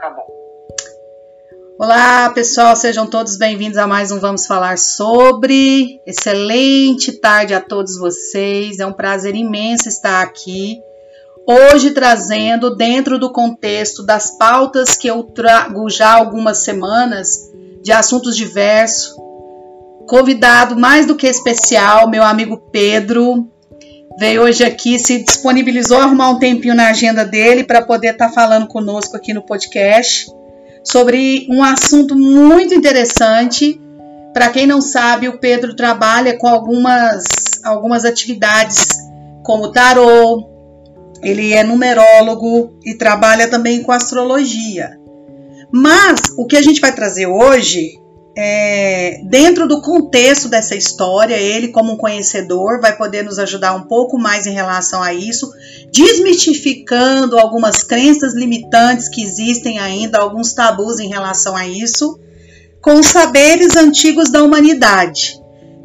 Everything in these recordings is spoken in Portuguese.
tá bom. Olá, pessoal, sejam todos bem-vindos a mais um Vamos Falar Sobre. Excelente tarde a todos vocês, é um prazer imenso estar aqui. Hoje trazendo, dentro do contexto das pautas que eu trago já algumas semanas, de assuntos diversos, convidado mais do que especial, meu amigo Pedro, veio hoje aqui, se disponibilizou a arrumar um tempinho na agenda dele para poder estar tá falando conosco aqui no podcast sobre um assunto muito interessante. Para quem não sabe, o Pedro trabalha com algumas, algumas atividades como tarô, ele é numerólogo e trabalha também com astrologia. Mas o que a gente vai trazer hoje é, dentro do contexto dessa história, ele, como um conhecedor, vai poder nos ajudar um pouco mais em relação a isso, desmistificando algumas crenças limitantes que existem ainda, alguns tabus em relação a isso, com os saberes antigos da humanidade.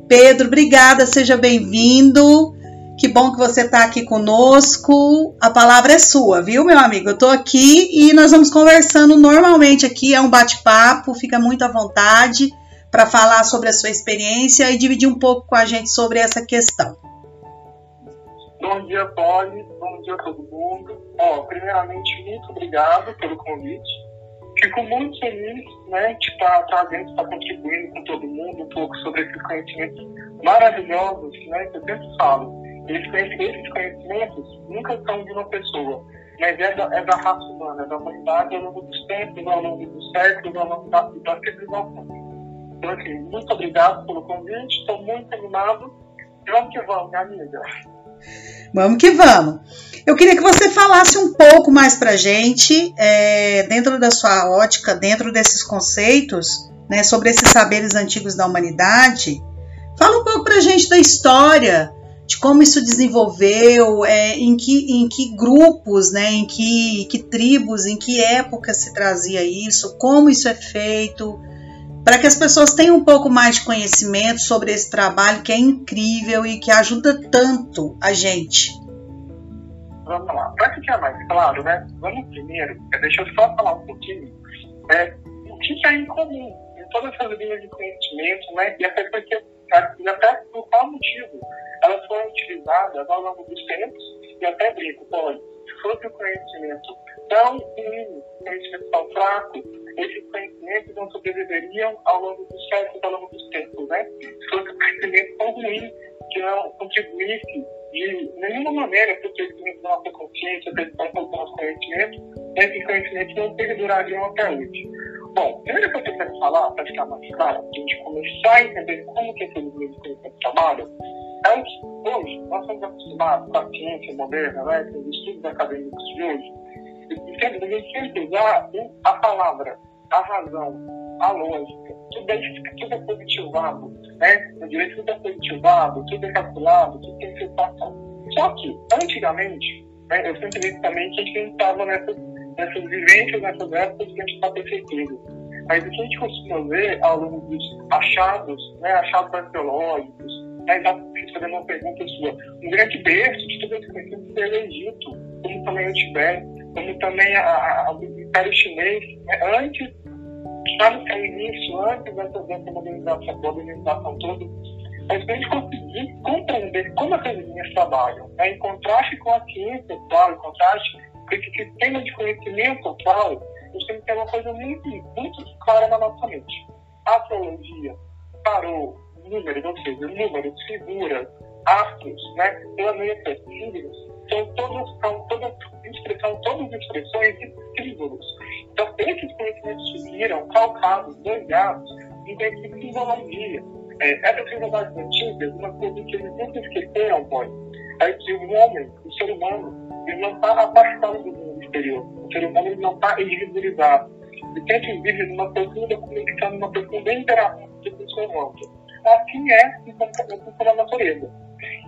Pedro, obrigada, seja bem-vindo. Que bom que você está aqui conosco. A palavra é sua, viu, meu amigo? Eu estou aqui e nós vamos conversando normalmente aqui, é um bate-papo, fica muito à vontade para falar sobre a sua experiência e dividir um pouco com a gente sobre essa questão. Bom dia, Polly. Bom dia a todo mundo. Ó, primeiramente, muito obrigado pelo convite. Fico muito feliz né, de estar trazendo, estar contribuindo com todo mundo um pouco sobre esses conhecimentos maravilhosos né, que eu sempre falo esses conhecimentos nunca são de uma pessoa, mas é da, é da raça humana, é da humanidade ao longo dos tempos, ao longo dos séculos, ao longo da, da civilização. Então, assim, muito obrigado pelo convite, estou muito animado. Vamos que vamos, minha amiga. Vamos que vamos. Eu queria que você falasse um pouco mais para gente, é, dentro da sua ótica, dentro desses conceitos, né, sobre esses saberes antigos da humanidade. Fala um pouco para gente da história, de como isso desenvolveu, é, em, que, em que grupos, né, em que, que tribos, em que época se trazia isso, como isso é feito, para que as pessoas tenham um pouco mais de conhecimento sobre esse trabalho que é incrível e que ajuda tanto a gente. Vamos lá, para ficar mais claro, né? Vamos primeiro, é, deixa eu só falar um pouquinho é, o que é incomum em todas essas linhas de conhecimento, né? E até porque, e até por qual motivo elas foram utilizadas ao longo dos tempos, e até brinco, se fosse o conhecimento tão ruim, conhecimento tão fraco, esses conhecimentos não sobreviveriam ao longo dos séculos, ao longo dos tempos, né? Fosse um conhecimento tão ruim que não contribuísse de nenhuma maneira para o crescimento da nossa consciência, para do nosso conhecimento, esses conhecimentos não perdurariam até hoje. Bom, primeiro que eu quero falar, para ficar mais claro, a gente começar a entender como que esses meios conhecimento trabalham, Antes, hoje, nós estamos acostumados com a ciência moderna, né, com os estudos acadêmicos de hoje, e sempre, a gente sempre usar a palavra, a razão, a lógica, tudo é, tudo é positivado, né? No direito tudo é positivado, tudo é calculado, tudo tem situação. Só que, antigamente, né, eu sempre disse também que a gente estava nessas, nessas vivências, nessas épocas que a gente está perfeitando. Mas o que a gente costuma ver ao longo dos achados, né, achados arqueológicos, mas já respondendo uma pergunta sua, um grande berço de todo esse conhecimento foi o Egito, como também o Tibete, como também o Império Chinês, né? antes, já no seu início, antes dessa, dessa modernização, modernização toda, mas a gente conseguir compreender como essas linhas trabalham, né? em contraste com a ciência atual, em contraste com esse sistema de conhecimento atual, a gente tem que ter uma coisa muito, muito clara na nossa mente. Astrologia parou números, ou seja, números, figuras, astros, né, planetas, signos, são todos, são todas expressão, todas expressões de símbolos. Então, esses conhecimentos surgiram calcados, banhados em simbologia. É, essas simbologias antigas, uma coisa que eles nunca esqueceram, pode, é que o homem, o ser humano, ele não está afastado do mundo exterior. O ser humano ele não está individualizado. Ele sempre vive numa profunda comunicação, numa profunda interação com o outro assim é o comportamento pela natureza.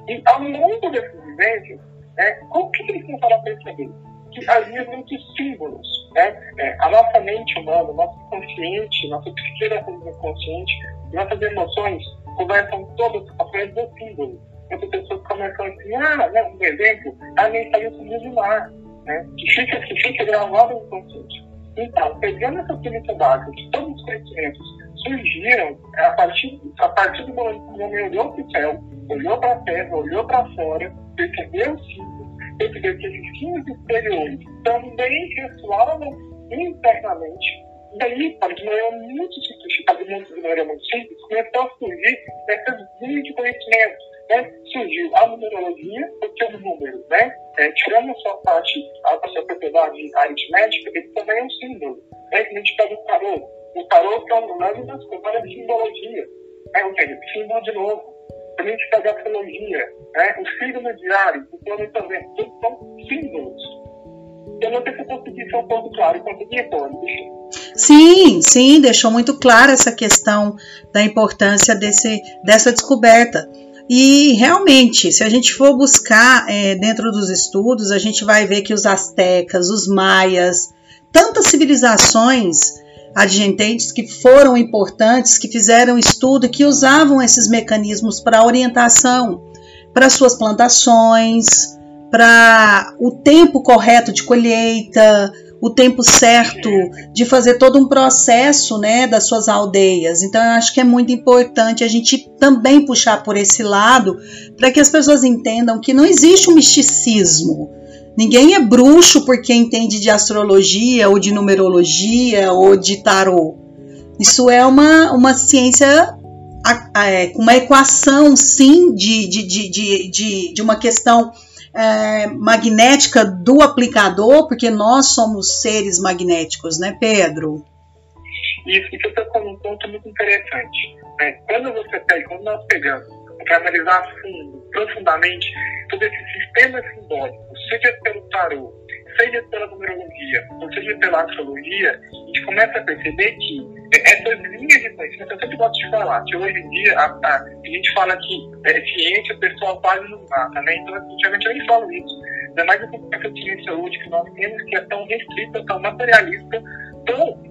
E ao longo dessas vivências, né, o que eles começaram a perceber? Que havia muitos símbolos. Né? É, a nossa mente humana, nosso consciente, nossa psique consciente, nossas emoções conversam todas através do símbolo. Muitas a assim, ah, né, um exemplo, a mensagem do mar, né, que, fica, que fica no consciente. Então, pegando essa premissa básica de todos os conhecimentos surgiram a partir, a partir do momento que o homem olhou para o céu, olhou para a terra, olhou para fora, percebeu os símbolos, percebeu que esses símbolos exteriores também ressoavam internamente. E aí, de maneira muito simples, de maneira muito simples, começou a surgir essas linhas de conhecimento. Né? Surgiu a numerologia, porque o número, né? É, tirando a sua parte, a sua propriedade aritmética, ele também é um símbolo. Né? Que a gente pega o tarô. O tarô é uma das coisas de simbologia. Né? Ou seja, símbolo de novo. A gente pega a astrologia, né? o signo diário, o planejamento, tudo são símbolos. Eu não sei se eu consegui ser um pouco claro. Consegui, Tony? Sim, sim, deixou muito clara essa questão da importância desse, dessa descoberta. E realmente, se a gente for buscar é, dentro dos estudos, a gente vai ver que os astecas, os maias, tantas civilizações adjacentes que foram importantes, que fizeram estudo, que usavam esses mecanismos para orientação para suas plantações, para o tempo correto de colheita, o tempo certo de fazer todo um processo né, das suas aldeias. Então, eu acho que é muito importante a gente também puxar por esse lado para que as pessoas entendam que não existe um misticismo. Ninguém é bruxo porque entende de astrologia ou de numerologia ou de tarô. Isso é uma, uma ciência, é, uma equação, sim, de, de, de, de, de uma questão é, magnética do aplicador, porque nós somos seres magnéticos, né, Pedro? Isso, isso é um ponto muito interessante. Né? Quando você pega, quando nós pegamos para analisar fundo, profundamente todo esse sistema simbólico, seja pelo tarô, seja pela numerologia, ou seja pela astrologia, a gente começa a perceber que essas linhas de conhecimento, eu sempre gosto de falar, que hoje em dia a, a, a gente fala que é, ciência o pessoal quase não mata, né? Então, ultimamente eu nem falo isso. Ainda mais com essa ciência hoje que nós temos, que é tão restrita, tão materialista, tão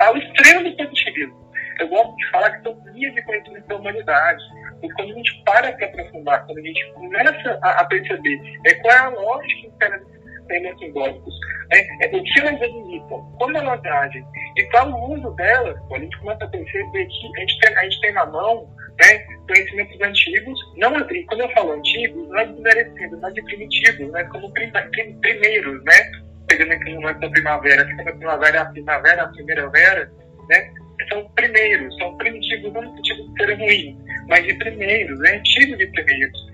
ao extremo do positivismo. Eu gosto de falar que são linhas de conhecimento da humanidade. E quando a gente para para aprofundar, quando a gente começa a, a perceber é, qual é a lógica interna temas simbólicos, né? é, o que elas delimitam, como elas agem e qual o uso delas, a gente começa a perceber que a gente tem, a gente tem na mão né, conhecimentos antigos, não, e quando eu falo antigos, não é desmerecendo, não é de primitivos, né, como primeiros, né, pegando aqui no momento da primavera, que a primavera é a primavera, a primeira vera, né, são primeiros, são primitivos, não no sentido de ser ruim, mas de primeiros, é antigo de primeiros.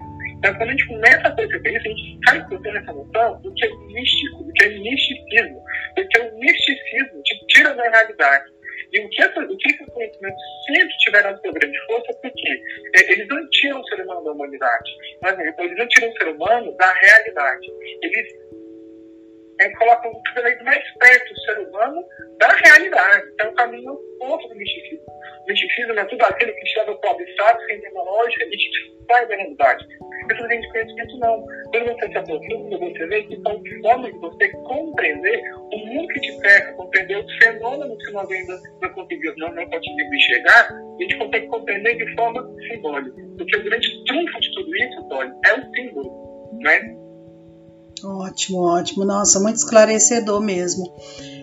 Então, quando a gente começa a perceber isso, a gente sai tendo essa noção do que é místico, do que é misticismo, do que é o misticismo te tira da realidade. E o que, o que esses conhecimentos sempre tiveram sua grande força é porque é, eles não tiram o ser humano da humanidade, mas eles não tiram o ser humano da realidade. Eles é, cada vez mais perto o ser humano da realidade. Então, o caminho oposto do misticismo. O misticismo é tudo aquilo que para o abstrato, sem lógica e te sai da realidade. Pessoas de conhecimento não. Quando você se aprofunda, você vê que são formas de você compreender o mundo que te cerca, compreender os fenômenos que nós ainda não conseguimos, não, não conseguimos enxergar, a gente consegue compreender de forma simbólica. Porque o grande trunfo de tudo isso, Tony, é o símbolo, né? Ótimo, ótimo. Nossa, muito esclarecedor mesmo.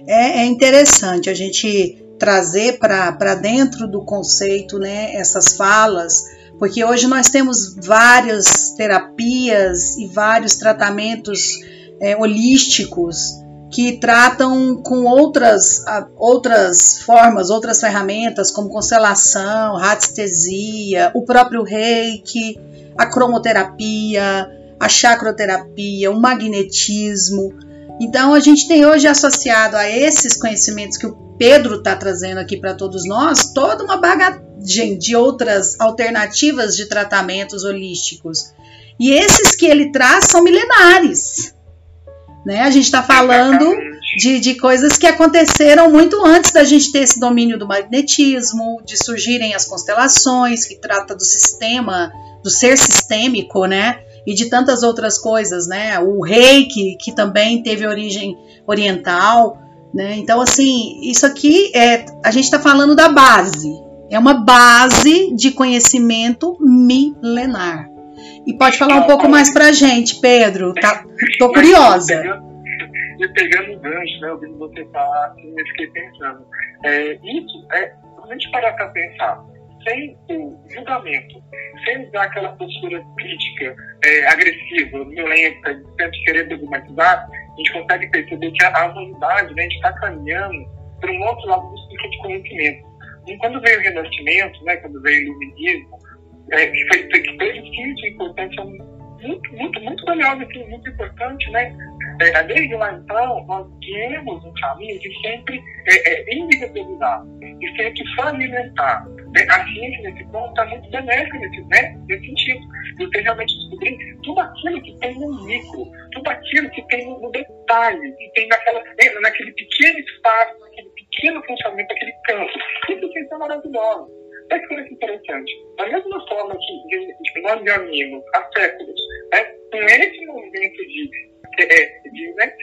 É, é interessante a gente trazer para dentro do conceito né, essas falas porque hoje nós temos várias terapias e vários tratamentos é, holísticos que tratam com outras, outras formas, outras ferramentas, como constelação, radiestesia, o próprio reiki, a cromoterapia, a chacroterapia, o magnetismo. Então, a gente tem hoje associado a esses conhecimentos que o Pedro está trazendo aqui para todos nós, toda uma bagagem de outras alternativas de tratamentos holísticos. E esses que ele traz são milenares. Né? A gente está falando de, de coisas que aconteceram muito antes da gente ter esse domínio do magnetismo, de surgirem as constelações, que trata do sistema, do ser sistêmico, né? E de tantas outras coisas, né? O reiki, que também teve origem oriental. Né? Então, assim, isso aqui é. A gente está falando da base. É uma base de conhecimento milenar. E pode falar um pouco mais para a gente, Pedro. Tá, tô curiosa. e pegando o gancho, né, ouvindo você falar, assim, eu fiquei pensando. É, isso é, se a gente parar para pensar, sem o julgamento, sem usar aquela postura crítica, é, agressiva, violenta, sempre querer dogmatizar, a gente consegue perceber que a, humanidade, né, a está caminhando para um outro lado do ciclo de conhecimento. E quando veio o Renascimento, né, quando veio o Iluminismo, é, que, foi, que teve sim sua importância muito, muito, muito valiosa, assim, muito importante, né? É, desde lá então, nós temos um caminho de sempre é, é, individualizar, de sempre fragmentar. A ciência, nesse ponto, está muito benéfica nesse, né? nesse sentido. Você realmente descobrir tudo aquilo que tem no micro, tudo aquilo que tem no detalhe, que tem naquela, né, naquele pequeno espaço, naquele pequeno funcionamento, naquele campo. Isso é maravilhoso. É que coisa interessante. Da mesma forma que, de, nós amigos há séculos, né, com esse movimento de, é, de né,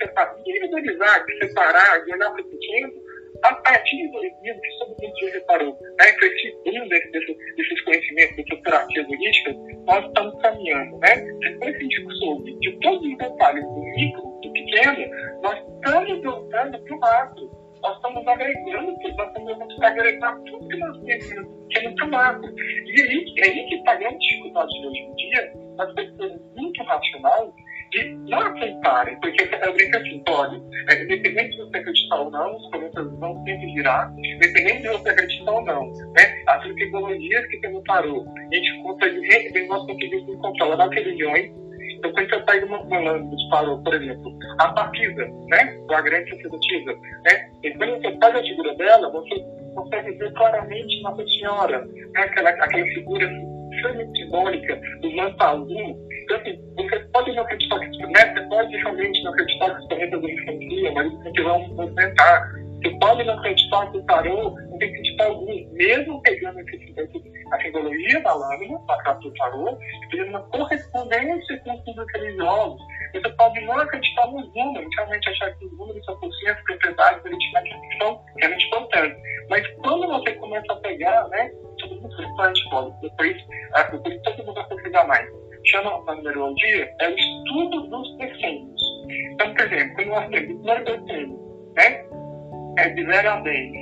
individualizar, de separar, de olhar para o pequeno, a partir do livro que todo mundo já reparou, né, com esse boom desse, desse, desses conhecimentos, dessas terapias holísticas, nós estamos caminhando. Né? Depois que a gente soube de todos os detalhes do micro, do pequeno, nós estamos voltando para o macro nós estamos agregando nós estamos agregando tudo que nós temos, que é muito macro. E aí, aí que está a grande dificuldade de hoje em dia, as pessoas muito racionais, de não aceitarem, porque eu brinco assim, pode, independente de você acreditar ou não, os planetas vão sempre girar, independente de você acreditar ou não, né? As tecnologias que tem no tarô, a gente consegue, nós conseguimos controlar das religiões, então, quando você pega uma, uma disparou, por exemplo, a Papisa, né, a grande sacerdotisa, né, e quando você pega a figura dela, você consegue ver claramente Nossa Senhora, né, aquela, aquela figura simbólica do azul. Então, você pode não acreditar que né, você pode realmente não acreditar que os planetas influenciam, mas a gente vai movimentar. Você pode não acreditar que o tarô não tem acreditar algum, mesmo pegando esse, esse a simbologia da lâmina, a carta do tarô, fazendo uma correspondência com os símbolos religiosos. Você pode não acreditar nos números, realmente achar que os números são possíveis, propriedades, aritméticas são realmente importantes. Mas quando você começa a pegar, né, tudo muito importante, pode, depois, ah, depois todo mundo vai pesquisar mais. Chama a numerologia, é o estudo dos decênios. Então, por exemplo, quando nós temos o primeiro decênio, né, é de 0 a 10.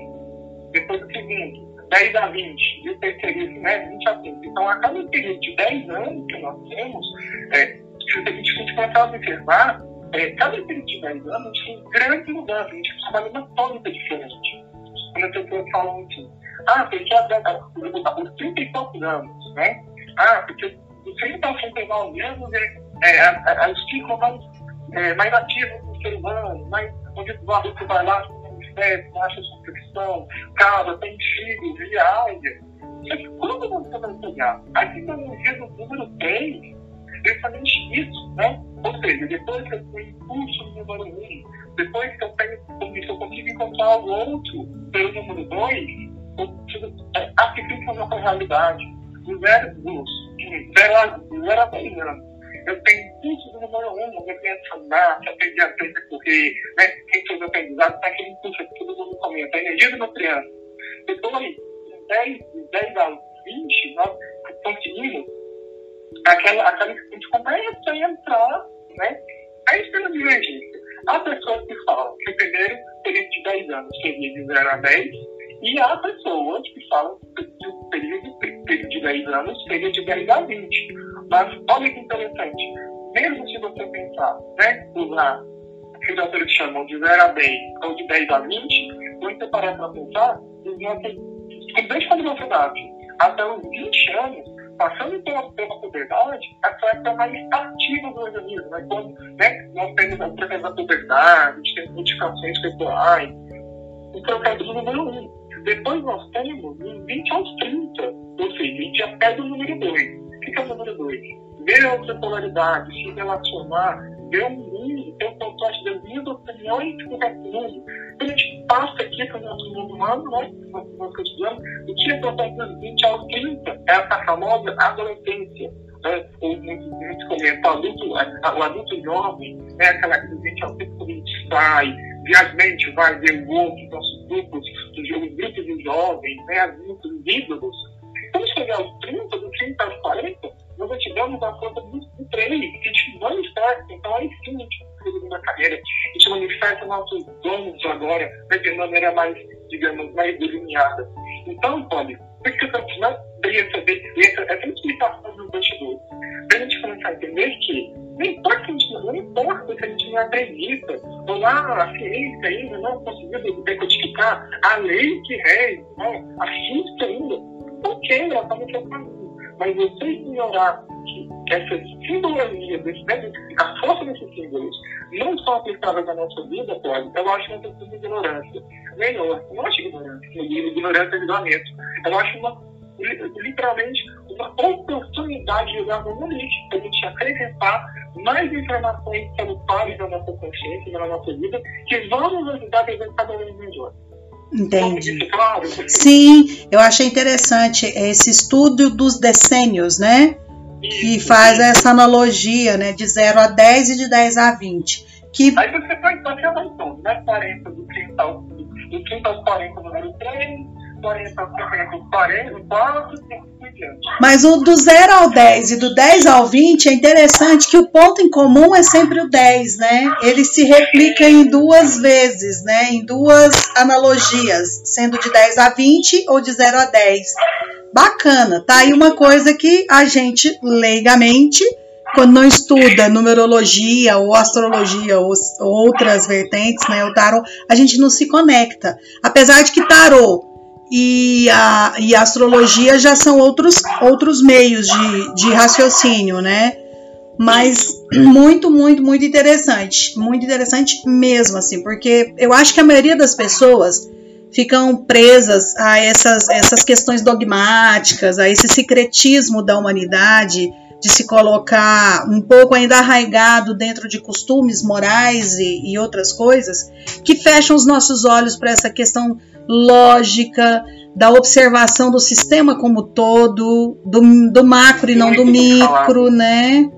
Depois o segundo, 10 a 20, e o terceiro né, 20 a 30. Então, a cada período de 10 anos que nós temos, é, se a gente começar a observar, é, cada período de 10 anos tem grande mudança, a gente trabalha uma tônica diferente. Quando as pessoas falam assim, ah, porque a, os 30 e poucos anos, né? Ah, porque 30 aos 39 anos é, é, a, a, ficam mais, é, mais ativos no ser humano, mais, onde o adulto vai lá, sexo, baixa subscrição, casa, tem filhos, viaja. Só que quando você vai pegar a tecnologia do número 3, é justamente isso, né? Ou seja, depois que eu tenho impulso no número 1, depois que eu tenho, se eu consigo encontrar o outro pelo número 2, eu preciso é, aplicar na realidade. Do zero, dos, zero zero a 10 anos eu tenho impulso do número um, eu penso andar, se aprender a aprender a correr, né? Quem fez aprendizado, tá aquele impulso que todo mundo comenta, a energia de uma criança. Depois, de 10, de 10 a 20, nós conseguimos aquela, aquela que gente começa a entrar, né? A estrela divergência. Há pessoas que falam que o primeiro período de 10 anos seria de 0 a 10, e há pessoas que falam que o período, período de 10 anos seria de 10 a 20. Mas olha que interessante, mesmo se você pensar, né, usar o que os autores chamam de 0 a 10 ou de 10 a 20, quando você parar para pensar, desde quando você nasce até os 20 anos, passando pela, pela puberdade, essa época mais ativa do organismo, né? quando né, nós temos a processo da puberdade, a gente tem modificações corporais, o processo número 1. Depois nós temos os 20 aos 30, ou seja, a gente já pega o número 2 que é o número dois? Ver a outra polaridade, se relacionar, ver o mundo, ter o contraste das minhas opiniões com o resto do mundo. Quando a gente passa aqui para o nosso mundo humano, né, no nosso cotidiano, o que acontece dos 20 aos 30 é essa famosa adolescência. Né? Muitos comentam, o adulto, o adulto jovem, né, aquela que 20 aos 30 quando a gente sai, viajamente vai ver o outro, nossos grupos, os grupos de jovens, né, os ídolos, quando chegar aos 30, do 30 aos 40, nós ativamos a conta do, do 3, que a gente está, então aí sim a gente conseguiu na carreira, a gente manifesta nossos dons agora né, de maneira mais, digamos, mais delineada. Então, Tony, por que eu não deveria saber essa, essa explicação dos bastidores? Para a gente começar a entender que não importa, se a gente, não importa se a gente não acredita, ou lá a ciência ainda não conseguiu decodificar a lei que rege, né, a física ainda, ok, ela está no seu caminho. Mas você ignorar que essas simbologias, né, a força desses símbolos, não são aplicáveis à nossa vida, pode, eu acho uma questão de ignorância. Melhor, eu não acho ignorância, ignorância é isolamento. Eu acho uma, literalmente uma oportunidade de jogar no lixo, para a gente acrescentar mais informações salutares na nossa consciência, na nossa vida, que vão nos ajudar a viver cada vez melhor. Entendi. Sim, eu achei interessante esse estudo dos decênios, né? Que faz essa analogia, né? De 0 a 10 e de 10 a 20. Que... Aí você a então, né? 40 do 30 ao, do 30 ao 40 número 3, 40 ao 40, 4, 5 mas o do 0 ao 10 e do 10 ao 20 é interessante que o ponto em comum é sempre o 10, né? Ele se replica em duas vezes, né? Em duas analogias, sendo de 10 a 20 ou de 0 a 10. Bacana, tá aí uma coisa que a gente leigamente quando não estuda numerologia ou astrologia ou outras vertentes, né, o tarot, a gente não se conecta. Apesar de que tarot e a, e a astrologia já são outros, outros meios de, de raciocínio, né? Mas muito, muito, muito interessante. Muito interessante mesmo, assim, porque eu acho que a maioria das pessoas ficam presas a essas, essas questões dogmáticas, a esse secretismo da humanidade, de se colocar um pouco ainda arraigado dentro de costumes morais e, e outras coisas, que fecham os nossos olhos para essa questão lógica, da observação do sistema como todo, do, do macro e não do micro, né?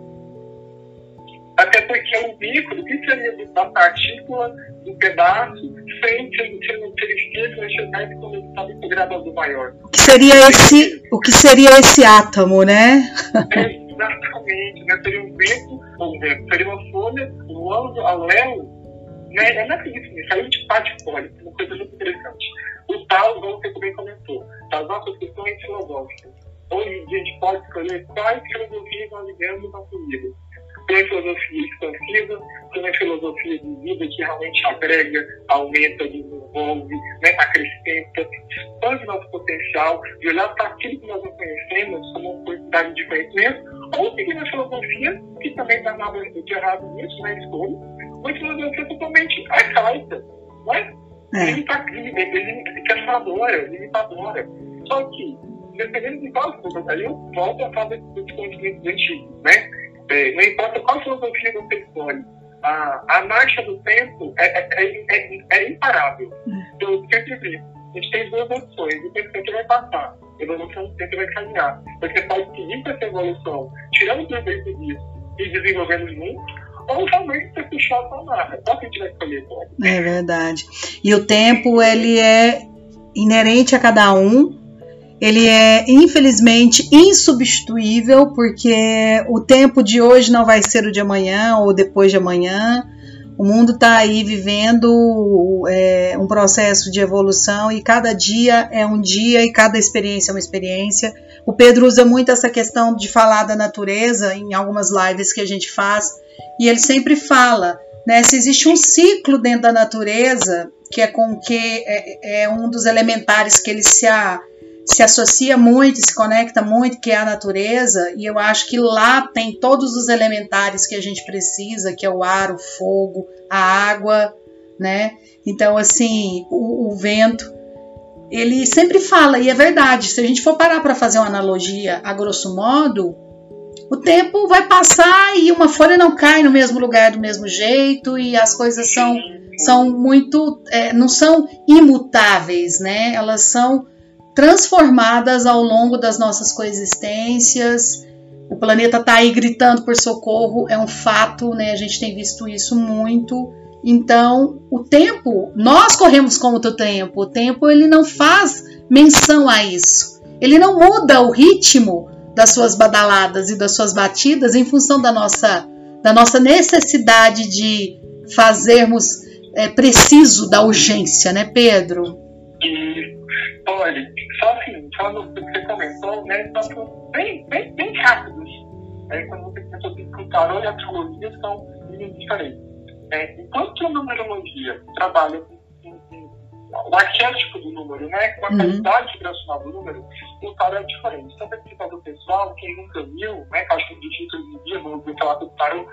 Até porque o micro, o que seria da partícula, do pedaço, sem ser enxergar e como está integrado do maior. Que seria esse, o que seria esse átomo, né? Exatamente, né? Seria um vento, ou seria uma folha voando ao léu né? É nada disso, né? saiu de patifólio, uma coisa muito interessante. O tal, como você também comentou, das nossas questões filosóficas. Hoje em dia a gente pode escolher quais filosofias nós vivemos na vida. Tem filosofia expansiva, tem a filosofia de vida que realmente agrega, aumenta, desenvolve, né, acrescenta, expande nosso potencial, de olhar para aquilo que nós não conhecemos como uma oportunidade de conhecimento, ou seguir filosofia, que também há nada de errado nisso, né, escolha, uma filosofia totalmente arcaica, não é? É. Limitadora, limitadora. Só que, dependendo de qual filosofia, aí eu volto a falar dos conhecimentos antigos, né? É, não importa qual filosofia você escolhe, a, a marcha do tempo é, é, é, é, é imparável. É. Eu sempre digo, a gente tem duas opções, o tempo sempre vai passar, a evolução sempre vai caminhar. Você pode seguir com essa evolução, tirando o proveito disso e desenvolvendo muito, ou realmente ser puxado para nada. Qual que a gente vai escolher agora? É verdade. E o tempo, ele é inerente a cada um. Ele é, infelizmente, insubstituível, porque o tempo de hoje não vai ser o de amanhã ou depois de amanhã. O mundo está aí vivendo é, um processo de evolução e cada dia é um dia e cada experiência é uma experiência. O Pedro usa muito essa questão de falar da natureza em algumas lives que a gente faz e ele sempre fala, né, se existe um ciclo dentro da natureza, que é com que é, é um dos elementares que ele se, a, se associa muito, se conecta muito, que é a natureza, e eu acho que lá tem todos os elementares que a gente precisa, que é o ar, o fogo, a água, né? Então, assim, o, o vento, ele sempre fala, e é verdade, se a gente for parar para fazer uma analogia a grosso modo, o tempo vai passar e uma folha não cai no mesmo lugar do mesmo jeito e as coisas são, são muito, é, não são imutáveis, né? Elas são transformadas ao longo das nossas coexistências. O planeta está aí gritando por socorro, é um fato, né? A gente tem visto isso muito. Então, o tempo, nós corremos contra o tempo. O tempo ele não faz menção a isso. Ele não muda o ritmo das suas badaladas e das suas batidas em função da nossa, da nossa necessidade de fazermos é, preciso da urgência, né, Pedro? E, olha, só assim, só no que você comentou, né, são bem, bem, bem rápidos. É, quando você pensou que o tarô e a astrologia são diferentes. É, enquanto a numerologia trabalha o arquétipo do número, né? Com a uhum. qualidade vibracional do número, o tarô é diferente. Então, pesquisa do pessoal, quem nunca viu, né? Que acho que digita hoje em dia, vamos falar do tarô,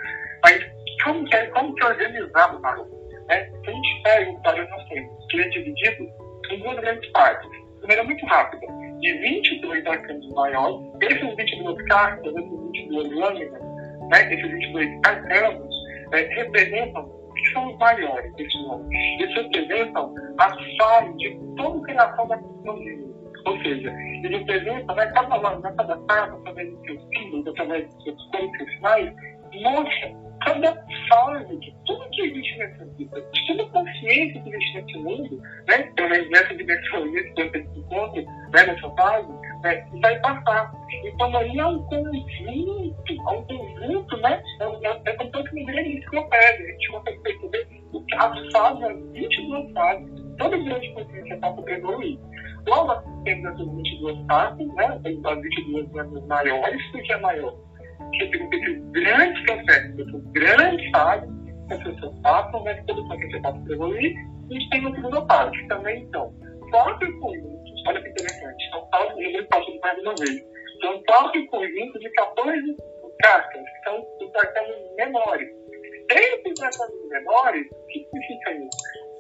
mas como que é, como que é organizado o tarô? Né? Se a gente pega o tarô, nós temos, que é dividido em duas grandes partes. Maneira muito rápida, de 22 arcanos maiores, esses 22 cartas, esses 22 lâminas, né? Esses 22 arcanos, é, representam que são os maiores desses. Eles representam a fase de toda a criação da tecnologia. Ou seja, eles representam, né, cada né, cada carta, através dos seus símbolos, através dos seus códigos sinais, mostra cada fase de tudo que existe nessa vida, de toda a consciência que existe nesse mundo, né, pelo menos nessa dimensão que a gente encontra né, nessa fase, né, vai passar. Então aí é um conjunto, é um conjunto, né, é, é, é como se fosse uma grande enciclopédia, a gente consegue perceber as fases, as 22 fases, toda grande consciência passa por evoluir. Logo, nós temos essas 22 fases, né, as 22 maiores, o que é maior? Que significa grandes processos, grandes fases, que as pessoas passam, né, que toda consciência passa por evoluir, a gente tem uma segunda parte, que também, então, próprio conjunto, olha que interessante, são quatro, eu passo mais uma vez, são quatro conjuntos de 14 cartas, que são os arcanos menores. Esses arcanos menores, o que significa isso?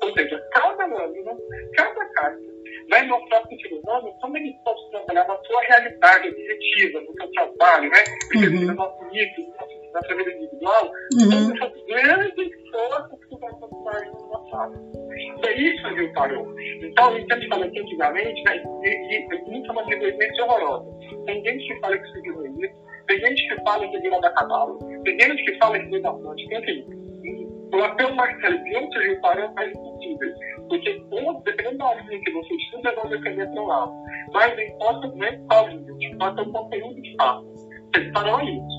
Ou seja, cada lâmina, cada carta, vai mostrar para o ser humano como ele pode trabalhar na sua realidade objetiva, no seu trabalho, né? Uhum. no nosso nível, na sua vida individual, uhum. essas grandes forças que vão transformar no passado. É isso que parou. Então, a gente fala que antigamente, né, e, e, e muito uma negligência horrorosa. Tem gente que fala que isso isso, tem gente que fala que virou da cavalo, tem gente que fala que virou da fonte, enfim. O apelo Marcelo de onde surgiu o parou é impossível. Porque, dependendo da linha que você estuda, vai depender do lado. Mas não importa nem qual linha, importa o conteúdo que fala. Você parou isso.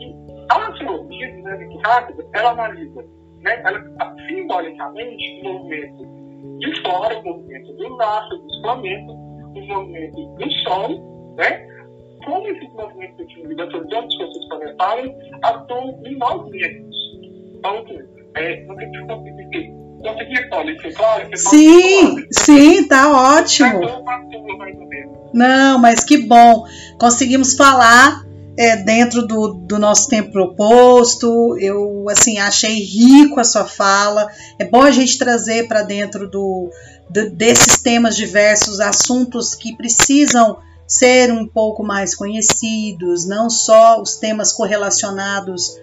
E a astrologia dinâmica rápida, ela analisa né, ela, simbolicamente, o movimento de fora, o movimento dos astros, dos planetas, o movimento do Sol, né? Como esses movimentos de dessas grandes forças planetárias atuam em nós mesmos. Então, é, não tem que conseguir conseguir Paulo, claro? Sim, sim, tá ótimo. Não, mas que bom. Conseguimos falar é, dentro do, do, nosso tempo proposto. Eu assim achei rico a sua fala. É bom a gente trazer para dentro do, do, desses temas diversos assuntos que precisam ser um pouco mais conhecidos, não só os temas correlacionados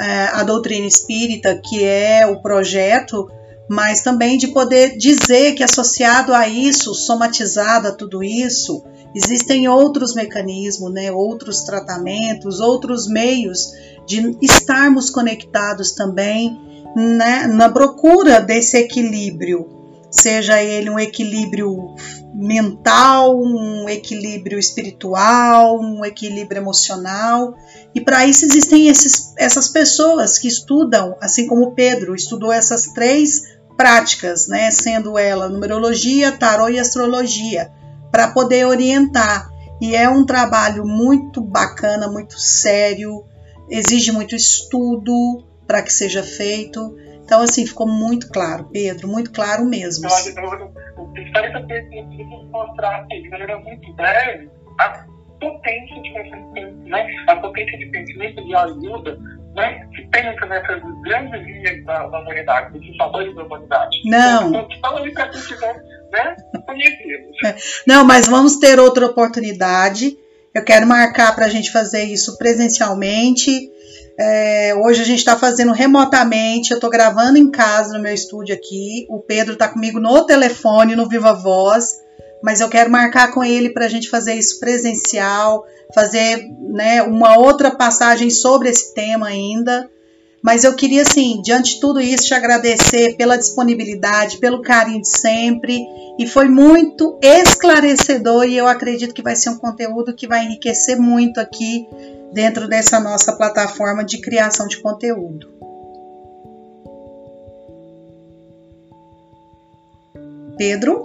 é, à doutrina espírita, que é o projeto, mas também de poder dizer que associado a isso, somatizado a tudo isso, Existem outros mecanismos, né, outros tratamentos, outros meios de estarmos conectados também né, na procura desse equilíbrio, seja ele um equilíbrio mental, um equilíbrio espiritual, um equilíbrio emocional. E para isso existem esses, essas pessoas que estudam, assim como Pedro estudou essas três práticas, né, sendo ela numerologia, tarô e astrologia para poder orientar. E é um trabalho muito bacana, muito sério, exige muito estudo para que seja feito. Então, assim, ficou muito claro, Pedro, muito claro mesmo. Eu acho que o Ministério também mostrar de maneira muito breve a potência de pensamento, né? a potência de pensamento de ajuda né? que tem nessas grandes linhas da, da humanidade, desses fatores da humanidade. Não. Então, para né, É. Não, mas vamos ter outra oportunidade. Eu quero marcar para a gente fazer isso presencialmente. É, hoje a gente está fazendo remotamente. Eu estou gravando em casa no meu estúdio aqui. O Pedro está comigo no telefone, no Viva Voz. Mas eu quero marcar com ele para a gente fazer isso presencial, fazer né, uma outra passagem sobre esse tema ainda. Mas eu queria, assim, diante de tudo isso, te agradecer pela disponibilidade, pelo carinho de sempre. E foi muito esclarecedor e eu acredito que vai ser um conteúdo que vai enriquecer muito aqui dentro dessa nossa plataforma de criação de conteúdo. Pedro?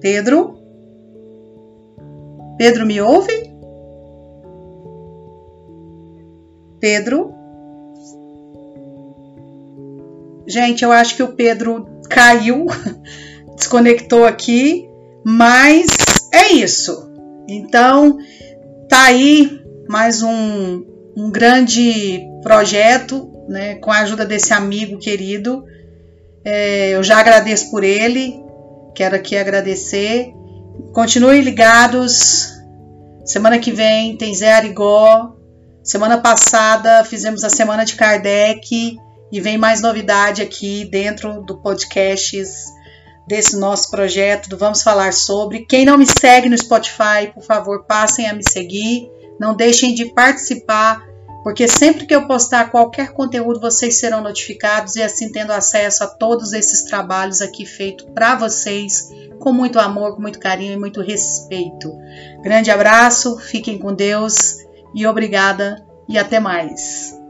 Pedro? Pedro me ouve? Pedro? Gente, eu acho que o Pedro caiu, desconectou aqui, mas é isso. Então, tá aí mais um, um grande projeto, né, com a ajuda desse amigo querido. É, eu já agradeço por ele, quero aqui agradecer. Continuem ligados. Semana que vem tem Zé Arigó. Semana passada fizemos a semana de Kardec e vem mais novidade aqui dentro do podcast desse nosso projeto do Vamos Falar Sobre. Quem não me segue no Spotify, por favor, passem a me seguir. Não deixem de participar, porque sempre que eu postar qualquer conteúdo, vocês serão notificados e assim tendo acesso a todos esses trabalhos aqui feitos para vocês, com muito amor, com muito carinho e muito respeito. Grande abraço, fiquem com Deus e obrigada e até mais.